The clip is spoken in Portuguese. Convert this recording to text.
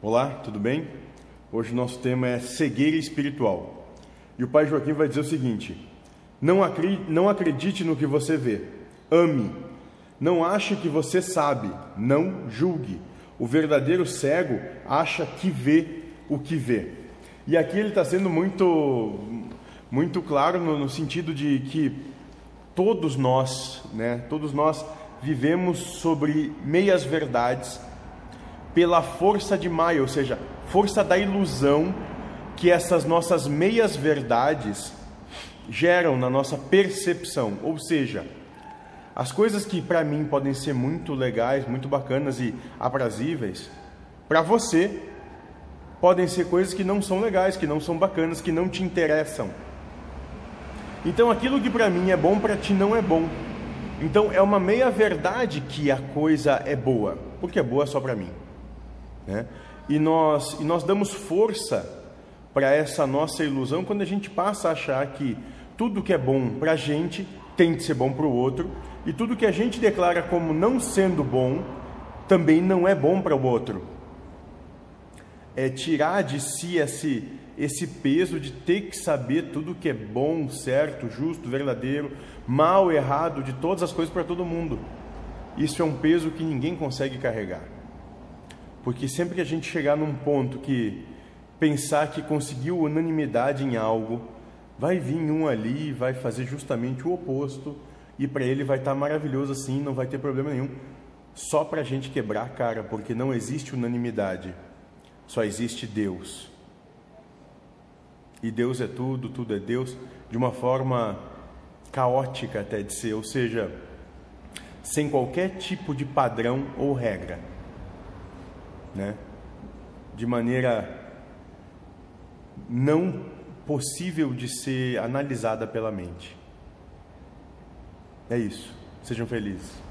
Olá, tudo bem? Hoje o nosso tema é cegueira espiritual. E o pai Joaquim vai dizer o seguinte: não acredite, não acredite no que você vê, ame. Não ache que você sabe, não julgue. O verdadeiro cego acha que vê o que vê. E aqui ele está sendo muito, muito claro no, no sentido de que todos nós, né, todos nós vivemos sobre meias verdades pela força de Maia, ou seja, força da ilusão que essas nossas meias verdades geram na nossa percepção. Ou seja, as coisas que para mim podem ser muito legais, muito bacanas e aprazíveis, para você podem ser coisas que não são legais, que não são bacanas, que não te interessam. Então aquilo que para mim é bom para ti não é bom. Então é uma meia verdade que a coisa é boa, porque é boa só para mim. Né? E, nós, e nós damos força para essa nossa ilusão quando a gente passa a achar que tudo que é bom para a gente tem de ser bom para o outro, e tudo que a gente declara como não sendo bom também não é bom para o outro. É tirar de si esse, esse peso de ter que saber tudo que é bom, certo, justo, verdadeiro, mal, errado, de todas as coisas para todo mundo. Isso é um peso que ninguém consegue carregar. Porque sempre que a gente chegar num ponto que pensar que conseguiu unanimidade em algo, vai vir um ali e vai fazer justamente o oposto, e para ele vai estar tá maravilhoso assim, não vai ter problema nenhum. Só para a gente quebrar a cara, porque não existe unanimidade, só existe Deus. E Deus é tudo, tudo é Deus, de uma forma caótica até de ser, ou seja, sem qualquer tipo de padrão ou regra né? de maneira não possível de ser analisada pela mente. É isso. Sejam felizes.